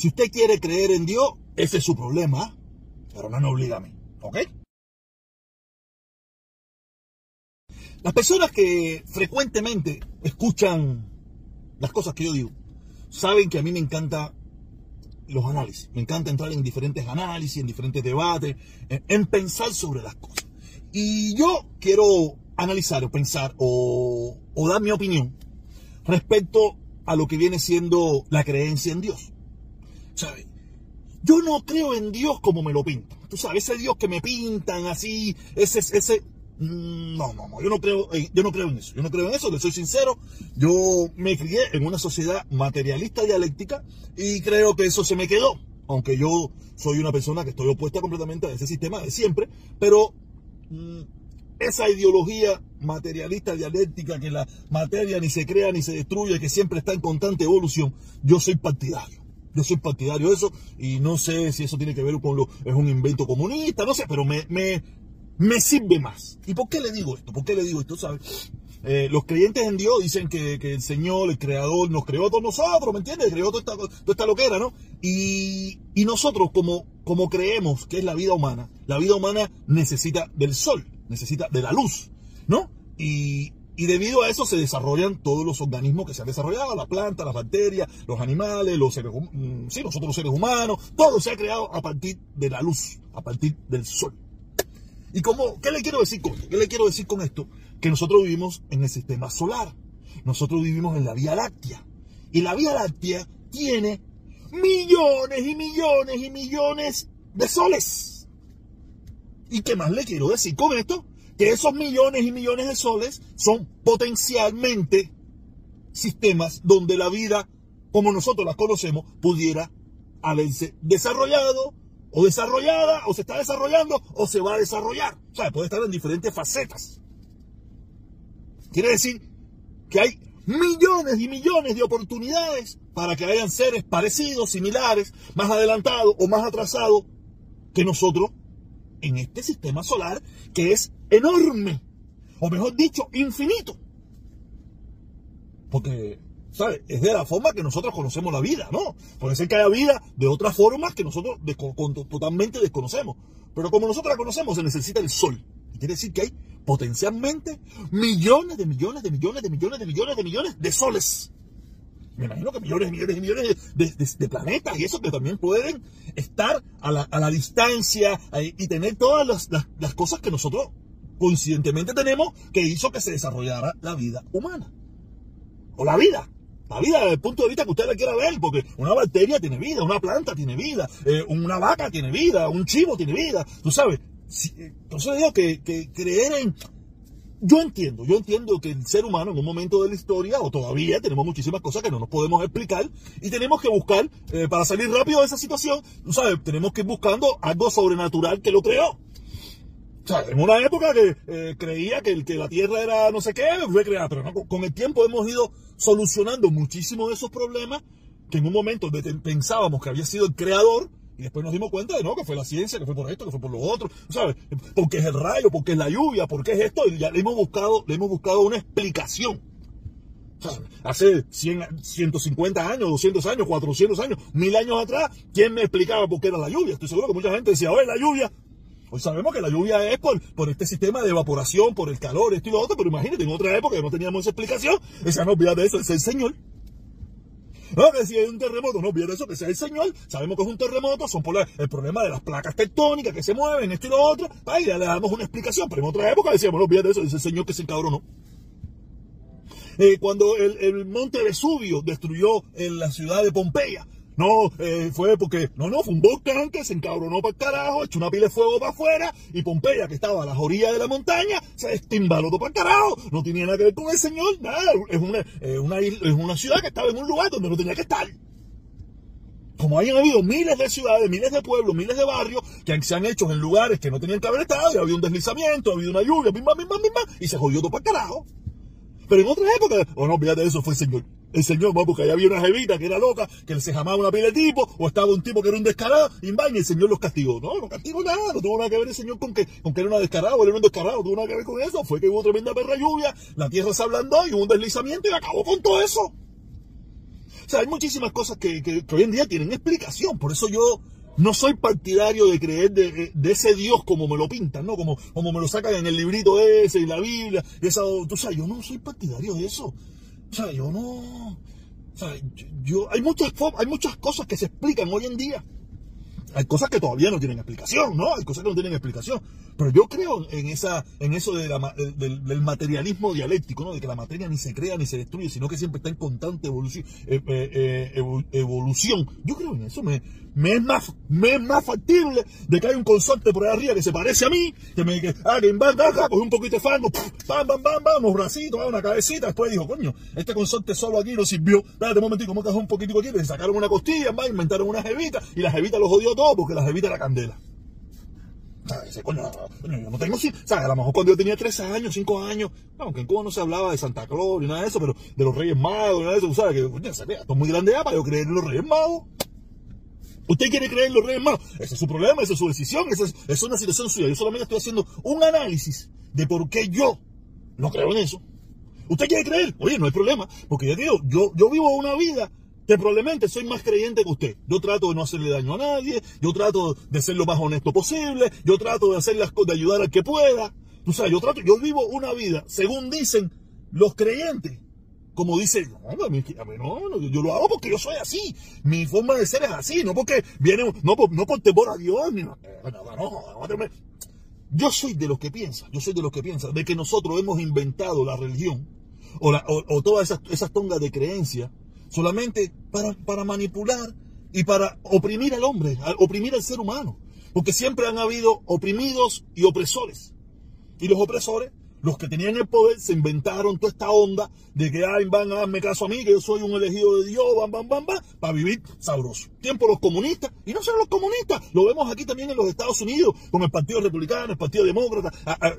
Si usted quiere creer en Dios, ese es su problema, pero no me obliga a mí, ¿ok? Las personas que frecuentemente escuchan las cosas que yo digo, saben que a mí me encanta los análisis. Me encanta entrar en diferentes análisis, en diferentes debates, en, pensar sobre las cosas. Y yo quiero analizar o pensar o dar mi opinión respecto a lo que viene siendo la creencia en Dios. Yo no creo en Dios como me lo pintan. Tú sabes, ese Dios que me pintan así, ese, ese, mm, no, no, no, yo no creo, yo no creo en eso. Yo no creo en eso, le soy sincero. Yo me crié en una sociedad materialista dialéctica y creo que eso se me quedó. Aunque yo soy una persona que estoy opuesta completamente a ese sistema de siempre, pero mm, esa ideología materialista dialéctica que la materia ni se crea ni se destruye, que siempre está en constante evolución, yo soy partidario. Yo soy partidario de eso y no sé si eso tiene que ver con es un invento comunista, no sé, pero me, me, me sirve más. ¿Y por qué le digo esto? ¿Por qué le digo esto? ¿Sabes? Eh, los creyentes en Dios dicen que, el Señor, el Creador, nos creó a todos nosotros, ¿me entiendes? Creó toda esta, toda esta loquera, ¿no? Y, y nosotros, como, como creemos que es la vida humana, la vida humana necesita del sol, necesita de la luz, ¿no? Y, y debido a eso se desarrollan todos los organismos que se han desarrollado, la planta, las bacterias, los animales, los seres, mm, sí, nosotros los seres humanos, todo se ha creado a partir de la luz, a partir del sol. ¿Y cómo, qué le quiero decir? ¿Qué le quiero decir con esto? Que nosotros vivimos en el sistema solar. Nosotros vivimos en la Vía Láctea. Y la Vía Láctea tiene millones y millones y millones de soles. ¿Y qué más le quiero decir con esto? Que esos millones y millones de soles son potencialmente sistemas donde la vida, como nosotros la conocemos, pudiera haberse desarrollado o desarrollada, o se está desarrollando, o se va a desarrollar. O sea, puede estar en diferentes facetas. Quiere decir que hay millones y millones de oportunidades para que hayan seres parecidos, similares, más adelantados o más atrasados que nosotros en este sistema solar que es enorme, o mejor dicho, infinito. Porque, ¿sabes? Es de la forma que nosotros conocemos la vida, ¿no? Puede ser que haya vida de otras formas que nosotros totalmente desconocemos. Pero como nosotros la conocemos, se necesita el sol. Y quiere decir que hay potencialmente millones de millones de millones de millones de millones de millones de soles me imagino que millones y millones y millones de, planetas y eso que también pueden estar a la, distancia eh, y tener todas las, cosas que nosotros coincidentemente tenemos que hizo que se desarrollara la vida humana. O la vida. La vida desde el punto de vista que usted la quiera ver, porque una bacteria tiene vida, una planta tiene vida, eh, una vaca tiene vida, un chivo tiene vida, tú sabes. entonces digo que, que creer en, yo entiendo, yo entiendo que el ser humano en un momento de la historia, o todavía tenemos muchísimas cosas que no nos podemos explicar, y tenemos que buscar, eh, para salir rápido de esa situación, tú sabes, tenemos que ir buscando algo sobrenatural que lo creó. O sea, en una época que eh, creía que, el, que la Tierra era no sé qué, fue creada, pero con el tiempo hemos ido solucionando muchísimos de esos problemas que en un momento pensábamos que había sido el creador, y después nos dimos cuenta de no, que fue la ciencia, que fue por esto, que fue por lo otro, ¿sabes? Porque es el rayo, porque es la lluvia, porque es esto, y ya le hemos buscado, le hemos buscado una explicación. hace 100, 150 años, 200 años, 400 años, mil años atrás, ¿quién me explicaba por qué era la lluvia? Estoy seguro que mucha gente decía, oye, la lluvia. Hoy sabemos que la lluvia es por, este sistema de evaporación, por el calor, esto y lo otro, pero imagínate, en otra época que no teníamos esa explicación, decían, no, olvídate de eso, es el Señor. No, que si hay un terremoto, no viene eso, que sea el señor. Sabemos que es un terremoto, son por el problema de las placas tectónicas que se mueven, esto y lo otro. Ahí le damos una explicación, pero en otra época decíamos, no viene eso, es el señor que se encabronó. Eh, cuando el, el, monte Vesubio destruyó en la ciudad de Pompeya, no, eh, fue porque, no, no, fue un volcán que se encabronó para el carajo, echó una pila de fuego para afuera y Pompeya, que estaba a las orillas de la montaña, se estimbaló todo para el carajo. No tenía nada que ver con el señor, nada. Es una, una, es una ciudad que estaba en un lugar donde no tenía que estar. Como hayan habido miles de ciudades, miles de pueblos, miles de barrios que se han hecho en lugares que no tenían que haber estado, y ha habido un deslizamiento, ha habido una lluvia, bim, bim, bim, y se jodió todo para el carajo. Pero en otra época, oh no, fíjate, eso fue el señor el señor, porque allá había una jevita que era loca, que se llamaba una pila de tipo, o estaba un tipo que era un descarado, y y el señor los castigó. No, no castigó nada, no tuvo nada que ver el señor con que, con que era una descarada o era un descarado, no tuvo nada que ver con eso. Fue que hubo tremenda perra lluvia, la tierra se ablandó y hubo un deslizamiento y acabó con todo eso. sea, hay muchísimas cosas que, que, hoy en día tienen explicación. Por eso yo no soy partidario de creer de, ese Dios como me lo pintan, ¿no? Como, como me lo sacan en el librito ese y la Biblia. Y esa, tú sabes, yo no soy partidario de eso. O sea, yo no. O sea, yo, hay, muchas, hay muchas cosas que se explican hoy en día hay cosas que todavía no tienen explicación, ¿no? Hay cosas que no tienen explicación. Pero yo creo en esa, en eso de del, materialismo dialéctico, ¿no? De que la materia ni se crea ni se destruye, sino que siempre está en constante evolución. Eh, eh, eh, evolución. Yo creo en eso. Me, es más, me es más factible de que hay un consorte por ahí arriba que se parece a mí, que me que, ah, que va, coge un poquito de fango, pam, pam, pam, pam, unos bracitos, una cabecita, después dijo, coño, este consorte solo aquí no sirvió, espérate un momentito, ¿cómo que un poquitico aquí? Le sacaron una costilla, va, inventaron una jevita, y la jevita lo jodió porque la jevita era candela. Coño, coño, yo no tengo, ¿sabes? A lo mejor cuando yo tenía 13 años, 5 años, aunque en Cuba no se hablaba de Santa Claus ni nada de eso, pero de los Reyes Magos, nada de eso, ¿sabes? Que, coño, es muy grande ya para yo creer en los Reyes Magos. ¿Usted quiere creer en los reyes magos? Ese es su problema, esa es su decisión, esa es, una situación suya. Yo solamente estoy haciendo un análisis de por qué yo no creo en eso. ¿Usted quiere creer? Oye, no hay problema, porque ya digo, yo, yo vivo una vida que probablemente soy más creyente que usted. Yo trato de no hacerle daño a nadie, yo trato de ser lo más honesto posible, yo trato de hacer las de ayudar al que pueda. Tú sabes, yo trato, yo vivo una vida, según dicen los creyentes, como dice, no, mí, no, yo lo hago porque yo soy así. Mi forma de ser es así, no porque viene, no, no por temor a Dios, ni no, yo soy de los que piensa, yo soy de los que piensa, de que nosotros hemos inventado la religión o, o, todas esas, esas, tongas de creencia solamente para, para manipular y para oprimir al hombre, oprimir al ser humano. Porque siempre han habido oprimidos y opresores. Y los opresores los que tenían el poder se inventaron toda esta onda de que ay, van a darme caso a mí, que yo soy un elegido de Dios, van, van, van, van, para vivir sabroso. Tiempo los comunistas, y no solo los comunistas, lo vemos aquí también en los Estados Unidos, con el Partido Republicano, el Partido Demócrata,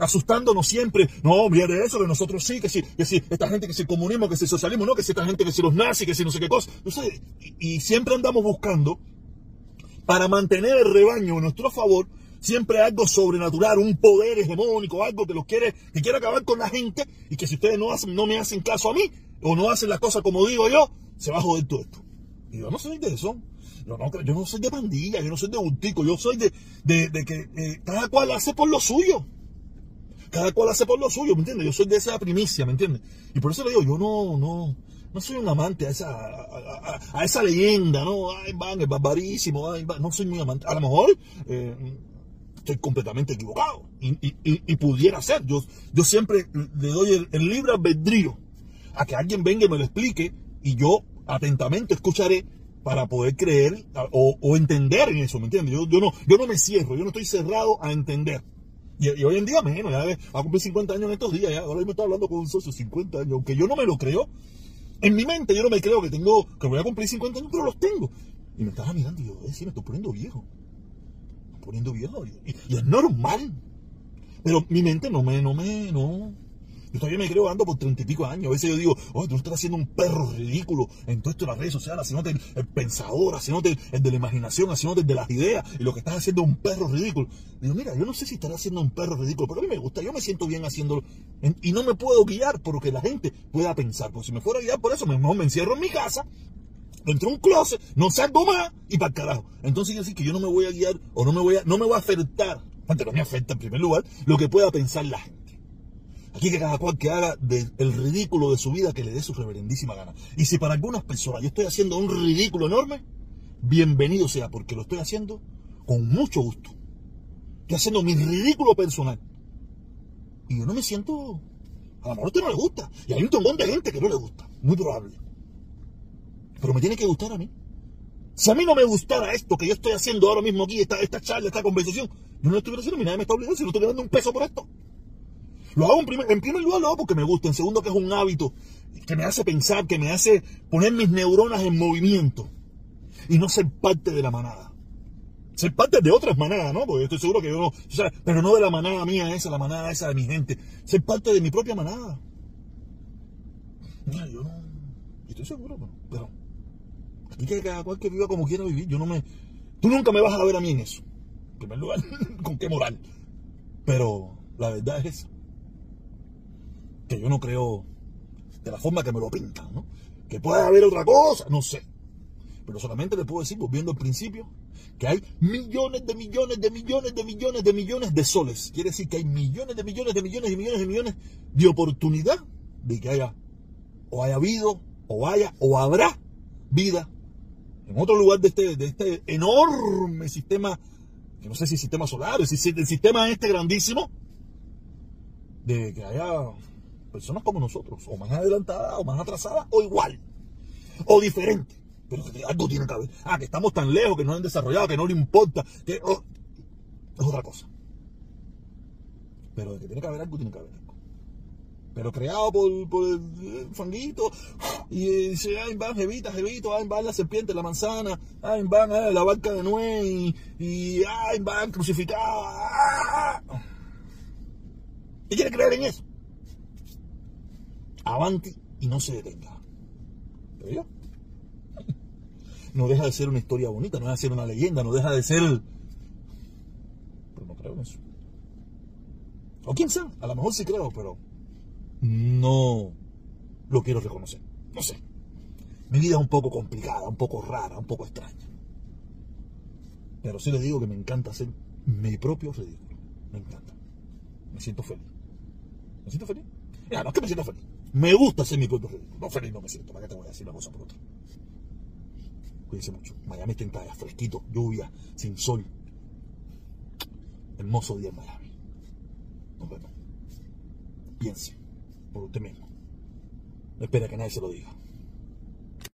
asustándonos siempre. No, mire eso, que nosotros sí, que sí, que sí, esta gente que si el comunismo, que si el socialismo, no, que si esta gente que si los nazis, que si no sé qué cosa. y, y siempre andamos buscando para mantener el rebaño a nuestro favor siempre algo sobrenatural, un poder hegemónico, algo que los quiere, que quiere acabar con la gente y que si ustedes no hacen, no me hacen caso a mí o no hacen las cosas como digo yo, se va a joder todo esto. Y yo no soy de eso. Yo no, soy de pandilla, yo no soy de bultico, yo soy de, de, que eh, cada cual hace por lo suyo. Cada cual hace por lo suyo, ¿me entiendes? Yo soy de esa primicia, ¿me entiendes? Y por eso le digo, yo no, no, no soy un amante a esa, a, esa leyenda, ¿no? Ay, van, es barbarísimo, no soy muy amante. A lo mejor, eh, estoy completamente equivocado y, pudiera ser. Yo, yo siempre le doy el, libre albedrío a que alguien venga y me lo explique y yo atentamente escucharé para poder creer o, entender en eso, ¿me entiendes? Yo, no, yo no me cierro, yo no estoy cerrado a entender. Y, hoy en día menos, ya a cumplir 50 años en estos días, ya, ahora me está hablando con un socio 50 años, aunque yo no me lo creo, en mi mente yo no me creo que tengo, que voy a cumplir 50 años, pero los tengo. Y me estaba mirando y yo, eh, sí, me estoy poniendo viejo poniendo viejo. Y, es normal. Pero mi mente no me, no me, no. Yo todavía me creo ando por treinta y pico años. A veces yo digo, oh, tú estás haciendo un perro ridículo en todo esto las redes sociales, haciéndote el, el pensador, haciéndote el de la imaginación, haciéndote el de las ideas, y lo que estás haciendo es un perro ridículo. Digo, mira, yo no sé si estaré haciendo un perro ridículo, pero a mí me gusta, yo me siento bien haciéndolo. Y no me puedo guiar por lo que la gente pueda pensar. Porque si me fuera a guiar por eso, mejor me encierro en mi casa entre un closet, no salgo más y para el carajo. Entonces quiere decir que yo no me voy a guiar o no me voy a, no me voy a afectar, antes no me afecta en primer lugar, lo que pueda pensar la gente. Aquí que cada cual que haga el ridículo de su vida que le dé su reverendísima gana. Y si para algunas personas yo estoy haciendo un ridículo enorme, bienvenido sea, porque lo estoy haciendo con mucho gusto. Estoy haciendo mi ridículo personal. Y yo no me siento... A lo mejor a usted no le gusta. Y hay un montón de gente que no le gusta. Muy probable. Pero me tiene que gustar a mí. Si a mí no me gustara esto que yo estoy haciendo ahora mismo aquí, esta, esta charla, esta conversación, yo no lo estuviera haciendo, mi nadie me está obligando, si no estoy dando un peso por esto. Lo hago en primer, en primer lugar, lo hago porque me gusta. En segundo, que es un hábito que me hace pensar, que me hace poner mis neuronas en movimiento. Y no ser parte de la manada. Ser parte de otras manadas, ¿no? Porque estoy seguro que yo no. Pero no de la manada mía esa, la manada esa de mi gente. Ser parte de mi propia manada. Mira, yo no. Estoy seguro, pero y que cada cual que viva como quiera vivir. Yo no me. Tú nunca me vas a ver a mí en eso. En primer lugar, con qué moral. Pero la verdad es Que yo no creo de la forma que me lo pintan, ¿no? Que puede haber otra cosa, no sé. Pero solamente le puedo decir, volviendo al principio, que hay millones de millones de millones de millones de millones de soles. Quiere decir que hay millones de millones de millones de millones de millones de oportunidad de que haya o haya habido o haya o habrá vida en otro lugar de este, de este enorme sistema, que no sé si sistema solar, si el sistema este grandísimo, de que haya personas como nosotros, o más adelantadas, o más atrasadas, o igual, o diferente. Pero que algo tiene que haber. Ah, que estamos tan lejos, que no han desarrollado, que no le importa, que oh, es otra cosa. Pero de que tiene que haber algo, tiene que haber algo. Pero creado por, por el fanguito, y dice, ay, van jevita, jevito, ay, van la serpiente, la manzana, ay, van la barca de Noé, y, y ay, van crucificado. ¿Y quiere creer en eso? Avanti y no se detenga. Pero yo no deja de ser una historia bonita, no deja de ser una leyenda, no deja de ser... Pero no creo en eso. O quién sabe, a lo mejor sí creo, pero no lo quiero reconocer. No sé. Mi vida es un poco complicada, un poco rara, un poco extraña. Pero sí les digo que me encanta hacer mi propio ridículo. Me encanta. Me siento feliz. ¿Me siento feliz? Ya, no es que me siento feliz. Me gusta hacer mi propio ridículo. No feliz no me siento. ¿Para qué te voy a decir una cosa por otra? Cuídense mucho. Miami está fresquito, lluvia, sin sol. Hermoso día en Miami. Nos vemos. Piense por usted mismo. No espera que nadie se lo diga.